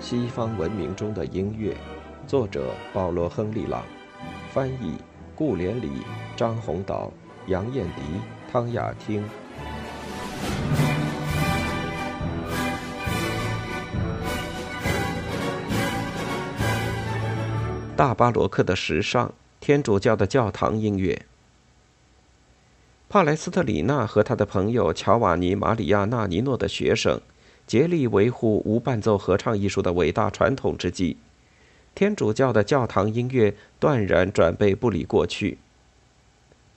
西方文明中的音乐，作者保罗·亨利·朗，翻译顾连理、张宏导、杨艳迪、汤雅汀。大巴罗克的时尚，天主教的教堂音乐。帕莱斯特里纳和他的朋友乔瓦尼·马里亚·纳尼诺的学生。竭力维护无伴奏合唱艺术的伟大传统之际，天主教的教堂音乐断然转被不理过去。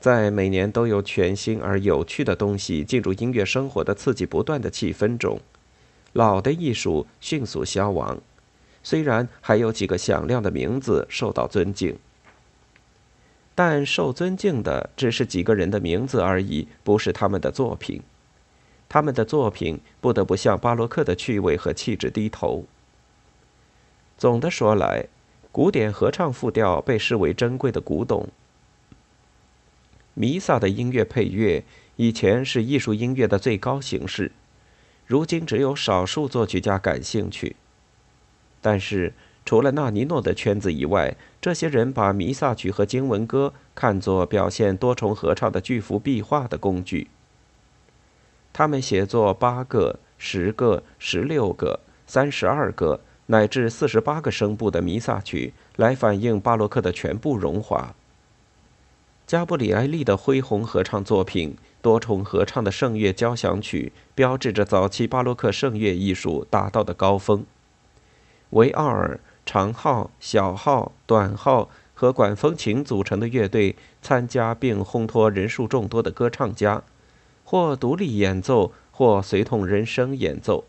在每年都有全新而有趣的东西进入音乐生活的刺激不断的气氛中，老的艺术迅速消亡。虽然还有几个响亮的名字受到尊敬，但受尊敬的只是几个人的名字而已，不是他们的作品。他们的作品不得不向巴洛克的趣味和气质低头。总的说来，古典合唱复调被视为珍贵的古董。弥撒的音乐配乐以前是艺术音乐的最高形式，如今只有少数作曲家感兴趣。但是，除了纳尼诺的圈子以外，这些人把弥撒曲和经文歌看作表现多重合唱的巨幅壁画的工具。他们写作八个、十个、十六个、三十二个乃至四十八个声部的弥撒曲，来反映巴洛克的全部荣华。加布里埃利的恢宏合唱作品——多重合唱的圣乐交响曲，标志着早期巴洛克圣乐艺术达到的高峰。维奥尔、长号、小号、短号和管风琴组成的乐队参加并烘托人数众多的歌唱家。或独立演奏，或随同人声演奏。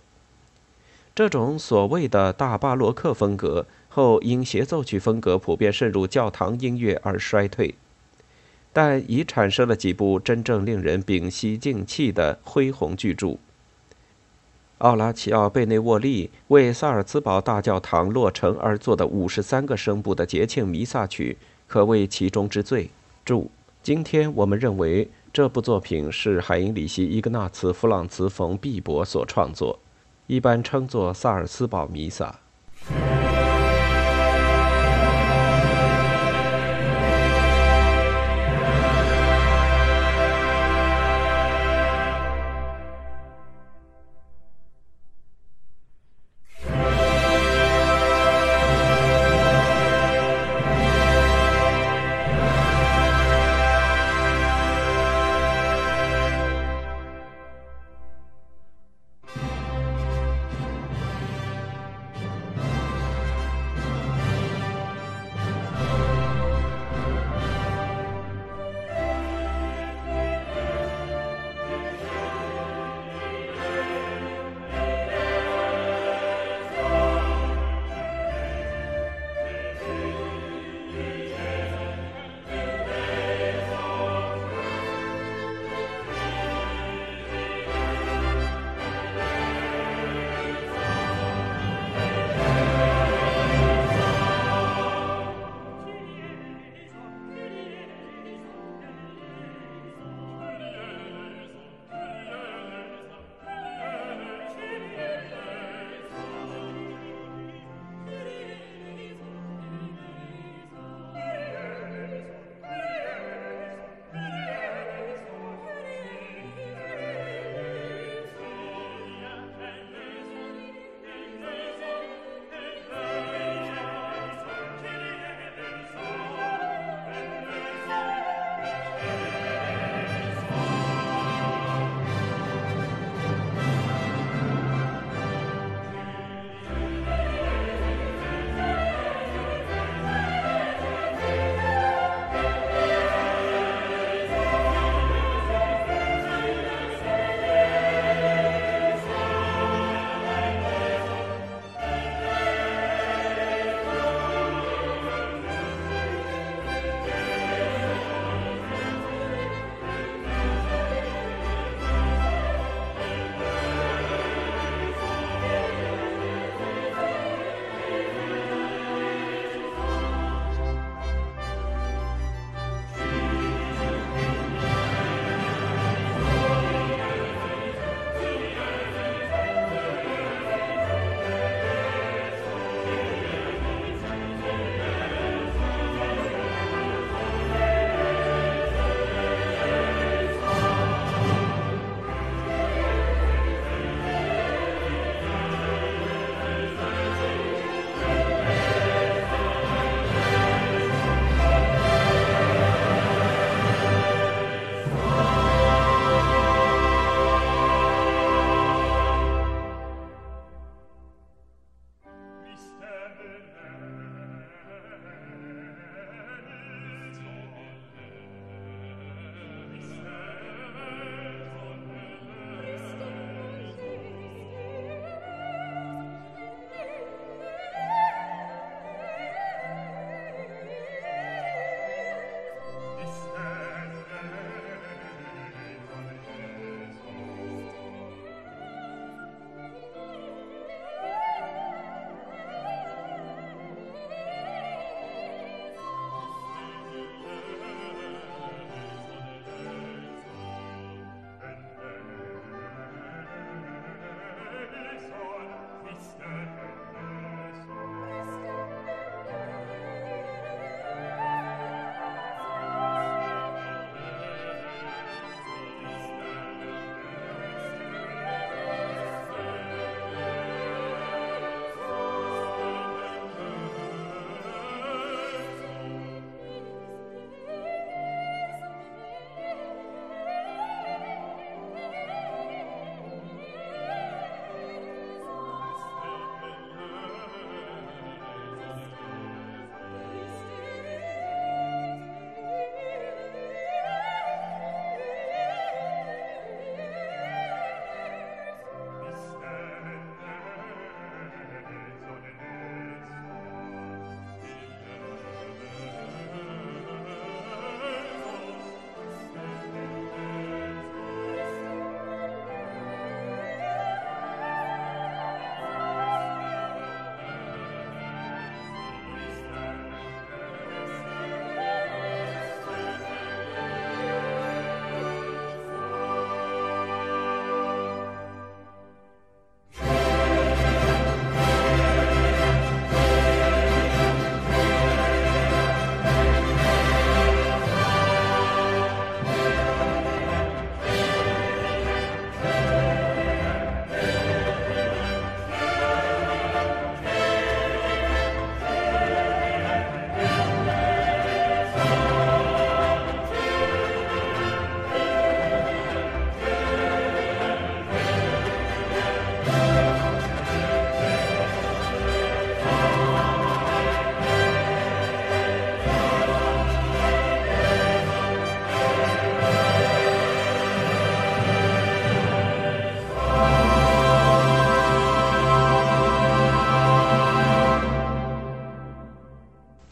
这种所谓的大巴洛克风格后因协奏曲风格普遍渗入教堂音乐而衰退，但已产生了几部真正令人屏息静气的恢宏巨著。奥拉齐奥·贝内沃利为萨尔茨堡大教堂落成而作的五十三个声部的节庆弥撒曲，可谓其中之最。注：今天我们认为。这部作品是海因里希·伊格纳茨·弗朗茨·冯·毕博所创作，一般称作萨尔斯堡弥撒。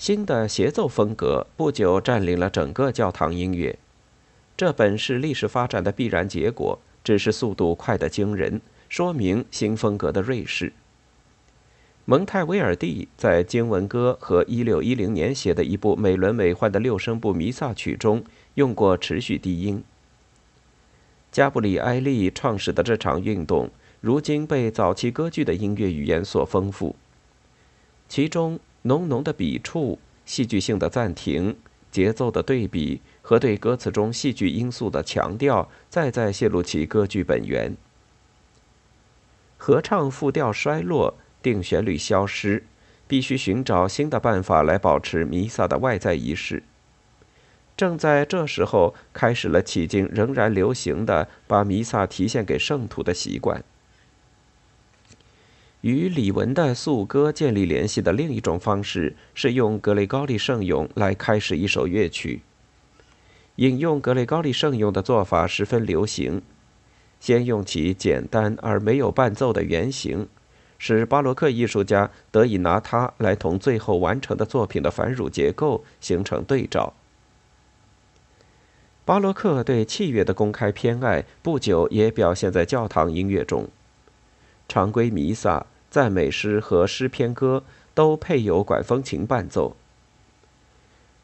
新的协奏风格不久占领了整个教堂音乐。这本是历史发展的必然结果，只是速度快得惊人，说明新风格的锐势。蒙泰威尔第在《经文歌》和1610年写的一部美轮美奂的六声部弥撒曲中用过持续低音。加布里埃利创始的这场运动，如今被早期歌剧的音乐语言所丰富，其中浓浓的笔触、戏剧性的暂停、节奏的对比和对歌词中戏剧因素的强调，再再泄露其歌剧本源。合唱复调衰落。定旋律消失，必须寻找新的办法来保持弥撒的外在仪式。正在这时候，开始了迄今仍然流行的把弥撒提献给圣徒的习惯。与李文的颂歌建立联系的另一种方式是用格雷高利圣咏来开始一首乐曲。引用格雷高利圣咏的做法十分流行，先用其简单而没有伴奏的原型。使巴洛克艺术家得以拿它来同最后完成的作品的繁缛结构形成对照。巴洛克对器乐的公开偏爱，不久也表现在教堂音乐中。常规弥撒、赞美诗和诗篇歌都配有管风琴伴奏。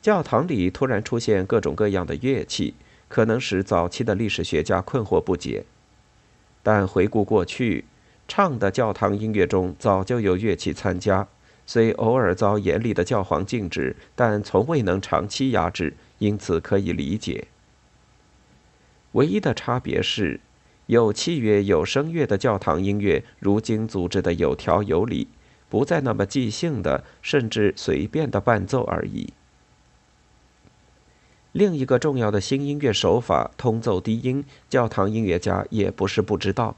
教堂里突然出现各种各样的乐器，可能使早期的历史学家困惑不解。但回顾过去。唱的教堂音乐中早就有乐器参加，虽偶尔遭严厉的教皇禁止，但从未能长期压制，因此可以理解。唯一的差别是，有器乐、有声乐的教堂音乐如今组织的有条有理，不再那么即兴的，甚至随便的伴奏而已。另一个重要的新音乐手法——通奏低音，教堂音乐家也不是不知道。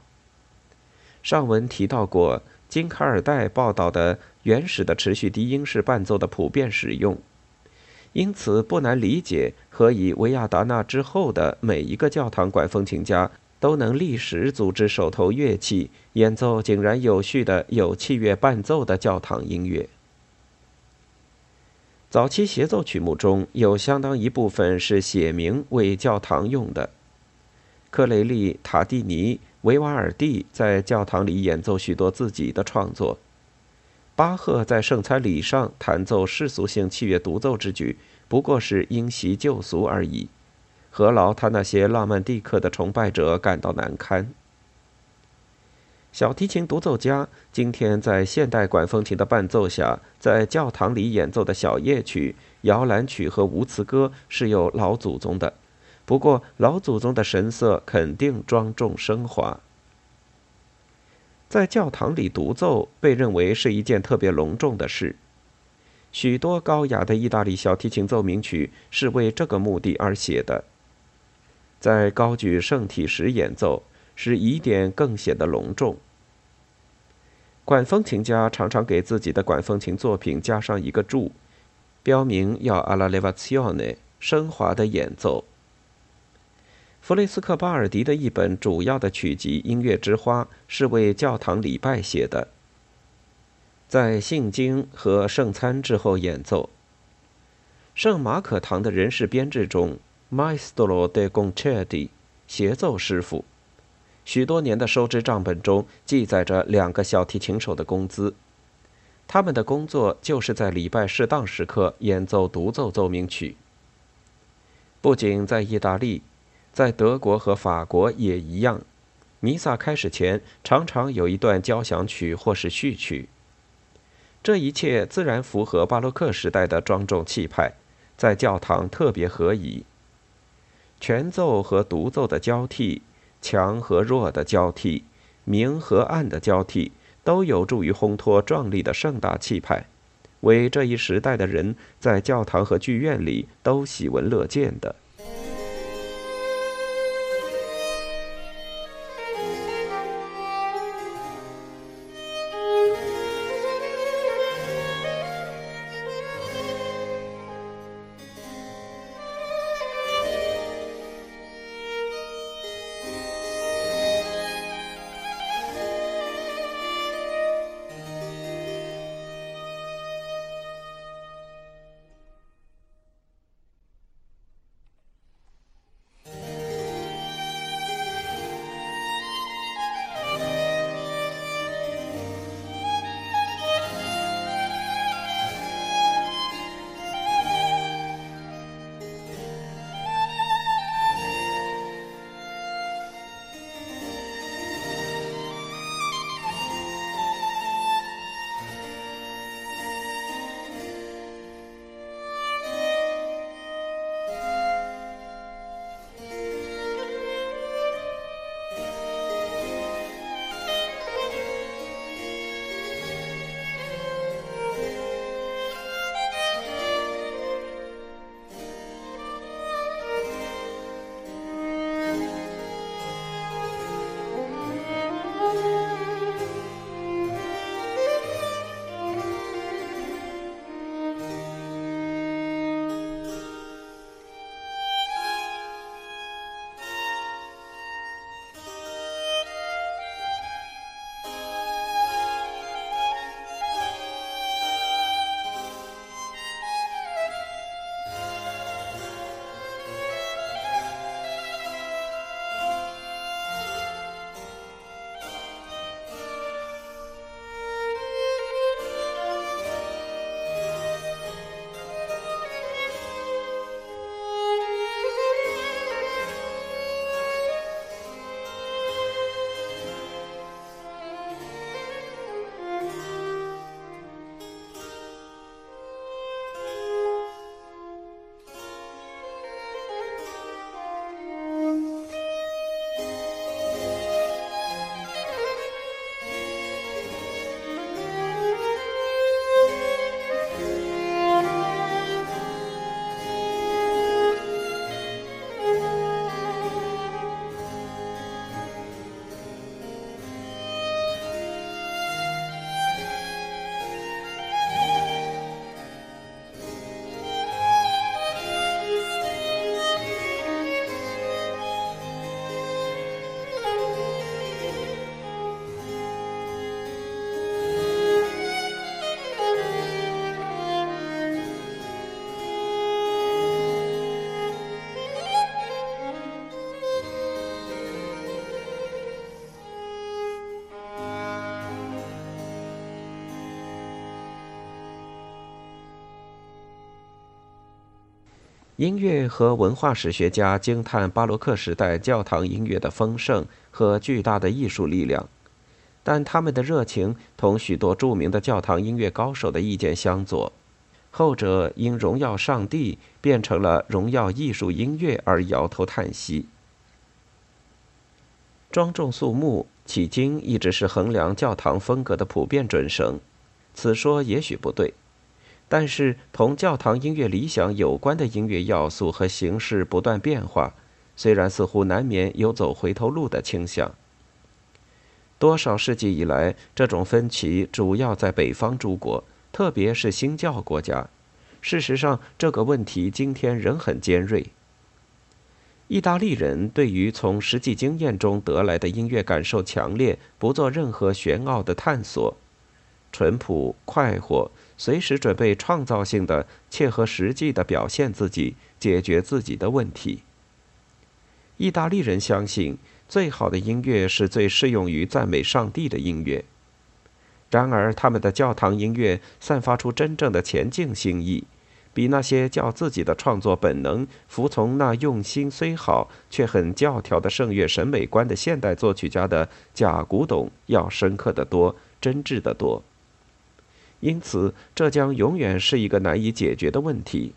上文提到过，金卡尔代报道的原始的持续低音式伴奏的普遍使用，因此不难理解何以维亚达纳之后的每一个教堂管风琴家都能立时组织手头乐器演奏井然有序的有器乐伴奏的教堂音乐。早期协奏曲目中有相当一部分是写明为教堂用的，克雷利塔蒂尼。维瓦尔第在教堂里演奏许多自己的创作，巴赫在圣餐礼上弹奏世俗性器乐独奏之举，不过是因袭旧俗而已，何劳他那些浪漫蒂克的崇拜者感到难堪？小提琴独奏家今天在现代管风琴的伴奏下，在教堂里演奏的小夜曲、摇篮曲和无词歌是有老祖宗的。不过，老祖宗的神色肯定庄重升华。在教堂里独奏被认为是一件特别隆重的事，许多高雅的意大利小提琴奏鸣曲是为这个目的而写的。在高举圣体时演奏，使疑点更显得隆重。管风琴家常常给自己的管风琴作品加上一个注，标明要 alla levazione 升华的演奏。弗雷斯克巴尔迪的一本主要的曲集《音乐之花》是为教堂礼拜写的，在信经和圣餐之后演奏。圣马可堂的人事编制中，Maestro de Concerti 协奏师傅，许多年的收支账本中记载着两个小提琴手的工资，他们的工作就是在礼拜适当时刻演奏独奏奏鸣曲。不仅在意大利。在德国和法国也一样，弥撒开始前常常有一段交响曲或是序曲。这一切自然符合巴洛克时代的庄重气派，在教堂特别合宜。全奏和独奏的交替，强和弱的交替，明和暗的交替，都有助于烘托壮丽的盛大气派，为这一时代的人在教堂和剧院里都喜闻乐见的。音乐和文化史学家惊叹巴洛克时代教堂音乐的丰盛和巨大的艺术力量，但他们的热情同许多著名的教堂音乐高手的意见相左。后者因荣耀上帝变成了荣耀艺术音乐而摇头叹息。庄重肃穆迄今一直是衡量教堂风格的普遍准绳，此说也许不对。但是，同教堂音乐理想有关的音乐要素和形式不断变化，虽然似乎难免有走回头路的倾向。多少世纪以来，这种分歧主要在北方诸国，特别是新教国家。事实上，这个问题今天仍很尖锐。意大利人对于从实际经验中得来的音乐感受强烈，不做任何玄奥的探索，淳朴快活。随时准备创造性的、切合实际的表现自己，解决自己的问题。意大利人相信，最好的音乐是最适用于赞美上帝的音乐。然而，他们的教堂音乐散发出真正的前进心意，比那些叫自己的创作本能服从那用心虽好却很教条的圣乐审美观的现代作曲家的假古董要深刻的多、真挚的多。因此，这将永远是一个难以解决的问题。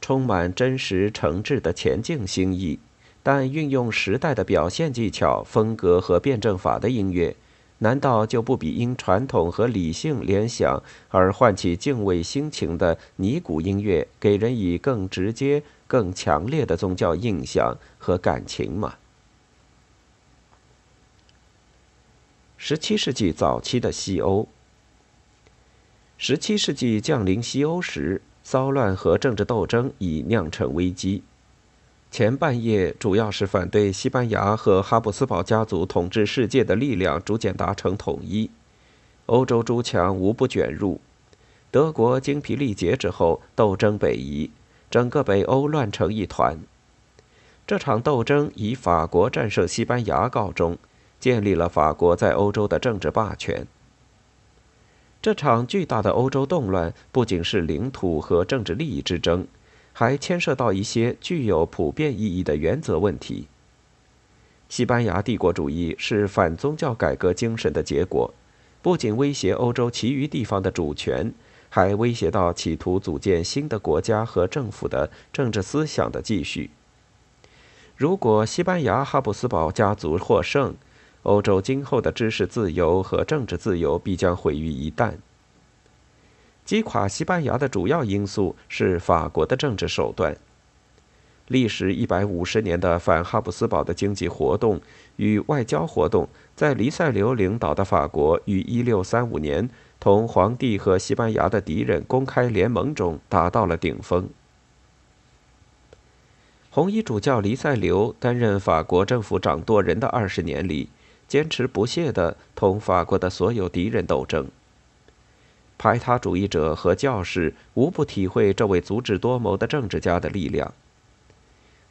充满真实诚挚的前进心意，但运用时代的表现技巧、风格和辩证法的音乐，难道就不比因传统和理性联想而唤起敬畏心情的尼古音乐给人以更直接、更强烈的宗教印象和感情吗？十七世纪早期的西欧。十七世纪降临西欧时，骚乱和政治斗争已酿成危机。前半叶主要是反对西班牙和哈布斯堡家族统治世界的力量逐渐达成统一，欧洲诸强无不卷入。德国精疲力竭之后，斗争北移，整个北欧乱成一团。这场斗争以法国战胜西班牙告终，建立了法国在欧洲的政治霸权。这场巨大的欧洲动乱不仅是领土和政治利益之争，还牵涉到一些具有普遍意义的原则问题。西班牙帝国主义是反宗教改革精神的结果，不仅威胁欧洲其余地方的主权，还威胁到企图组建新的国家和政府的政治思想的继续。如果西班牙哈布斯堡家族获胜，欧洲今后的知识自由和政治自由必将毁于一旦。击垮西班牙的主要因素是法国的政治手段。历时一百五十年的反哈布斯堡的经济活动与外交活动，在黎塞留领导的法国于一六三五年同皇帝和西班牙的敌人公开联盟中达到了顶峰。红衣主教黎塞留担任法国政府掌舵人的二十年里。坚持不懈地同法国的所有敌人斗争。排他主义者和教士无不体会这位足智多谋的政治家的力量。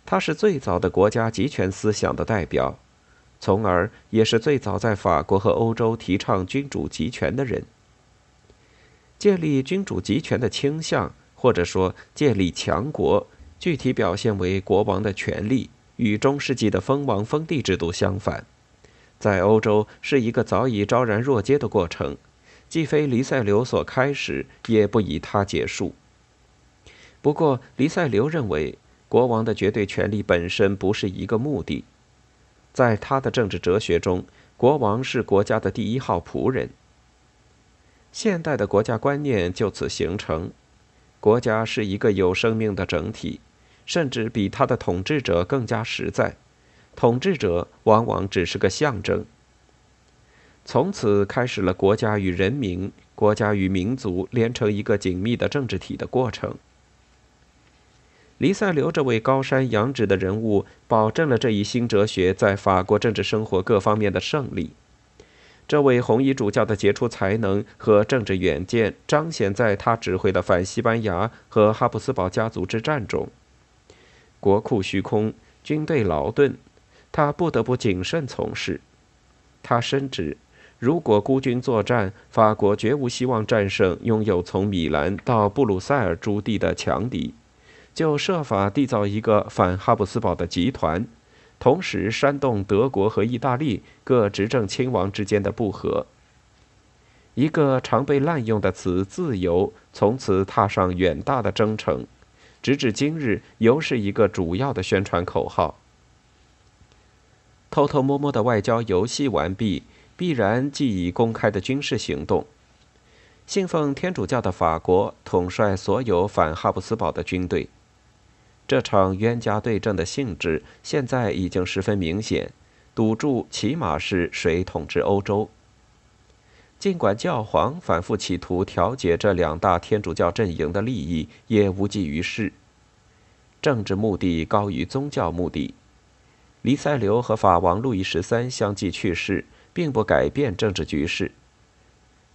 他是最早的国家集权思想的代表，从而也是最早在法国和欧洲提倡君主集权的人。建立君主集权的倾向，或者说建立强国，具体表现为国王的权力，与中世纪的封王封地制度相反。在欧洲是一个早已昭然若揭的过程，既非黎塞留所开始，也不以他结束。不过，黎塞留认为，国王的绝对权力本身不是一个目的，在他的政治哲学中，国王是国家的第一号仆人。现代的国家观念就此形成，国家是一个有生命的整体，甚至比他的统治者更加实在。统治者往往只是个象征。从此开始了国家与人民、国家与民族连成一个紧密的政治体的过程。黎塞留这位高山仰止的人物，保证了这一新哲学在法国政治生活各方面的胜利。这位红衣主教的杰出才能和政治远见，彰显在他指挥的反西班牙和哈布斯堡家族之战中。国库虚空，军队劳顿。他不得不谨慎从事。他深知，如果孤军作战，法国绝无希望战胜拥有从米兰到布鲁塞尔驻地的强敌。就设法缔造一个反哈布斯堡的集团，同时煽动德国和意大利各执政亲王之间的不和。一个常被滥用的词“自由”从此踏上远大的征程，直至今日犹是一个主要的宣传口号。偷偷摸摸的外交游戏完毕，必然即以公开的军事行动。信奉天主教的法国统帅所有反哈布斯堡的军队。这场冤家对阵的性质现在已经十分明显，赌注起码是谁统治欧洲。尽管教皇反复企图调节这两大天主教阵营的利益，也无济于事。政治目的高于宗教目的。黎塞留和法王路易十三相继去世，并不改变政治局势。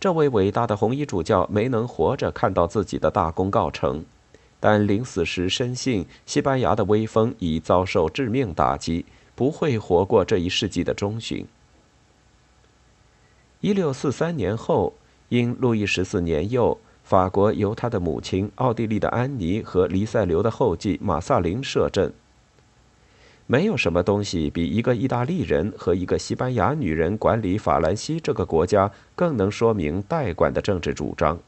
这位伟大的红衣主教没能活着看到自己的大功告成，但临死时深信西班牙的威风已遭受致命打击，不会活过这一世纪的中旬。一六四三年后，因路易十四年幼，法国由他的母亲奥地利的安妮和黎塞留的后继马萨林摄政。没有什么东西比一个意大利人和一个西班牙女人管理法兰西这个国家更能说明代管的政治主张。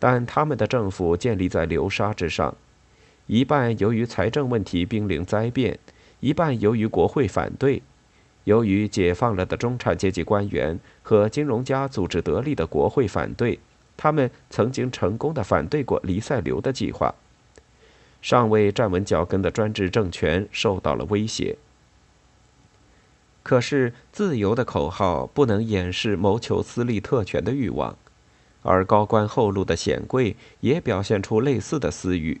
但他们的政府建立在流沙之上，一半由于财政问题濒临灾变，一半由于国会反对，由于解放了的中产阶级官员和金融家组织得力的国会反对，他们曾经成功的反对过黎塞留的计划。尚未站稳脚跟的专制政权受到了威胁。可是，自由的口号不能掩饰谋求私利特权的欲望，而高官厚禄的显贵也表现出类似的私欲。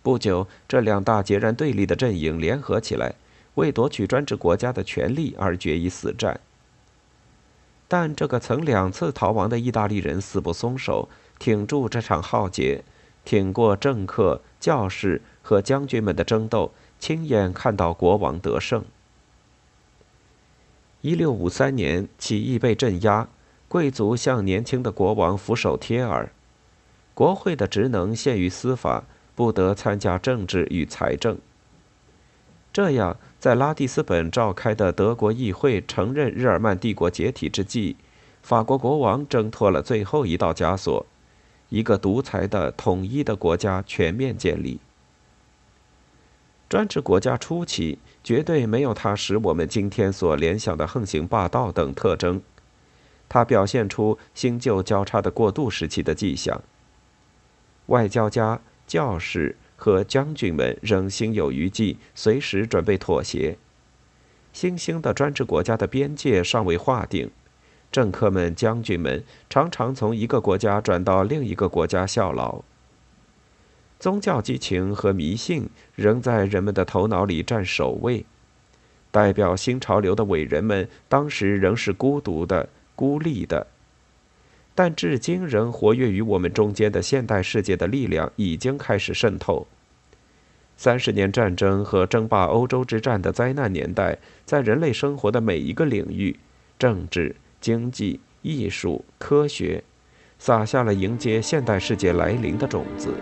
不久，这两大截然对立的阵营联合起来，为夺取专制国家的权利而决一死战。但这个曾两次逃亡的意大利人死不松手，挺住这场浩劫。挺过政客、教士和将军们的争斗，亲眼看到国王得胜。一六五三年，起义被镇压，贵族向年轻的国王俯首帖耳。国会的职能限于司法，不得参加政治与财政。这样，在拉蒂斯本召开的德国议会承认日耳曼帝国解体之际，法国国王挣脱了最后一道枷锁。一个独裁的、统一的国家全面建立。专制国家初期绝对没有它使我们今天所联想的横行霸道等特征，它表现出新旧交叉的过渡时期的迹象。外交家、教士和将军们仍心有余悸，随时准备妥协。新兴的专制国家的边界尚未划定。政客们、将军们常常从一个国家转到另一个国家效劳。宗教激情和迷信仍在人们的头脑里占首位。代表新潮流的伟人们当时仍是孤独的、孤立的，但至今仍活跃于我们中间的现代世界的力量已经开始渗透。三十年战争和争霸欧洲之战的灾难年代，在人类生活的每一个领域，政治。经济、艺术、科学，撒下了迎接现代世界来临的种子。